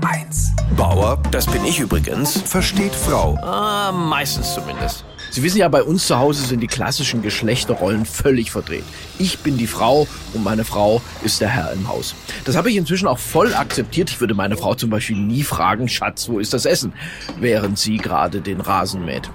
HR1. Bauer, das bin ich übrigens, Versteht Frau. ah, meistens zumindest. Sie wissen ja, bei uns zu Hause sind die klassischen Geschlechterrollen völlig verdreht. Ich bin die Frau und meine Frau ist der Herr im Haus. Das habe ich inzwischen auch voll akzeptiert. Ich würde meine Frau zum Beispiel nie fragen, Schatz, wo ist das Essen? Während sie gerade den Rasen mäht.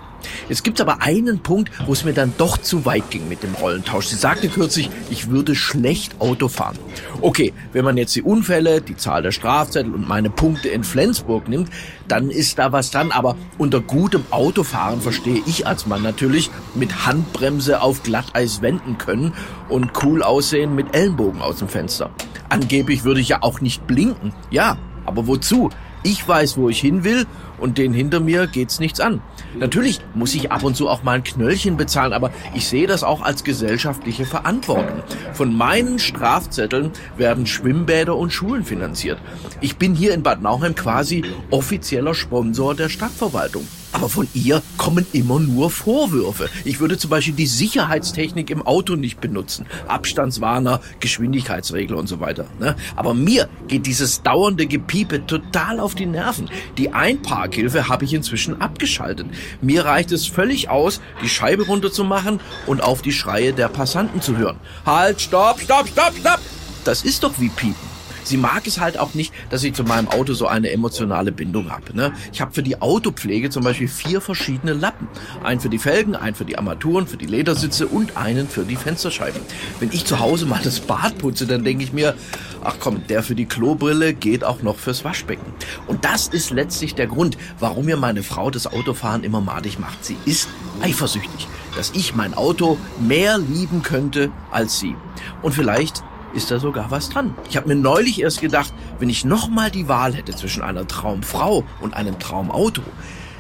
Es gibt aber einen Punkt, wo es mir dann doch zu weit ging mit dem Rollentausch. Sie sagte kürzlich, ich würde schlecht Auto fahren. Okay, wenn man jetzt die Unfälle, die Zahl der Strafzettel und meine Punkte in Flensburg nimmt, dann ist da was dran. Aber unter gutem Autofahren verstehe ich als Mann natürlich mit Handbremse auf Glatteis wenden können und cool aussehen mit Ellenbogen aus dem Fenster. Angeblich würde ich ja auch nicht blinken. Ja, aber wozu? Ich weiß, wo ich hin will und den hinter mir geht's nichts an. Natürlich muss ich ab und zu auch mal ein Knöllchen bezahlen, aber ich sehe das auch als gesellschaftliche Verantwortung. Von meinen Strafzetteln werden Schwimmbäder und Schulen finanziert. Ich bin hier in Bad Nauheim quasi offizieller Sponsor der Stadtverwaltung. Aber von ihr kommen immer nur Vorwürfe. Ich würde zum Beispiel die Sicherheitstechnik im Auto nicht benutzen. Abstandswarner, Geschwindigkeitsregler und so weiter. Ne? Aber mir geht dieses dauernde Gepiepe total auf die Nerven. Die Einparkhilfe habe ich inzwischen abgeschaltet. Mir reicht es völlig aus, die Scheibe runterzumachen und auf die Schreie der Passanten zu hören. Halt, stopp, stopp, stopp, stopp! Das ist doch wie Piepen. Sie mag es halt auch nicht, dass ich zu meinem Auto so eine emotionale Bindung habe. Ne? Ich habe für die Autopflege zum Beispiel vier verschiedene Lappen. Einen für die Felgen, einen für die Armaturen, für die Ledersitze und einen für die Fensterscheiben. Wenn ich zu Hause mal das Bad putze, dann denke ich mir, ach komm, der für die Klobrille geht auch noch fürs Waschbecken. Und das ist letztlich der Grund, warum mir meine Frau das Autofahren immer madig macht. Sie ist eifersüchtig, dass ich mein Auto mehr lieben könnte als sie. Und vielleicht ist da sogar was dran. Ich habe mir neulich erst gedacht, wenn ich nochmal die Wahl hätte zwischen einer Traumfrau und einem Traumauto,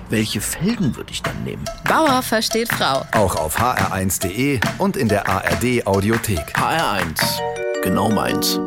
welche Felgen würde ich dann nehmen? Bauer versteht Frau. Auch auf hr1.de und in der ARD Audiothek. HR1. Genau meins.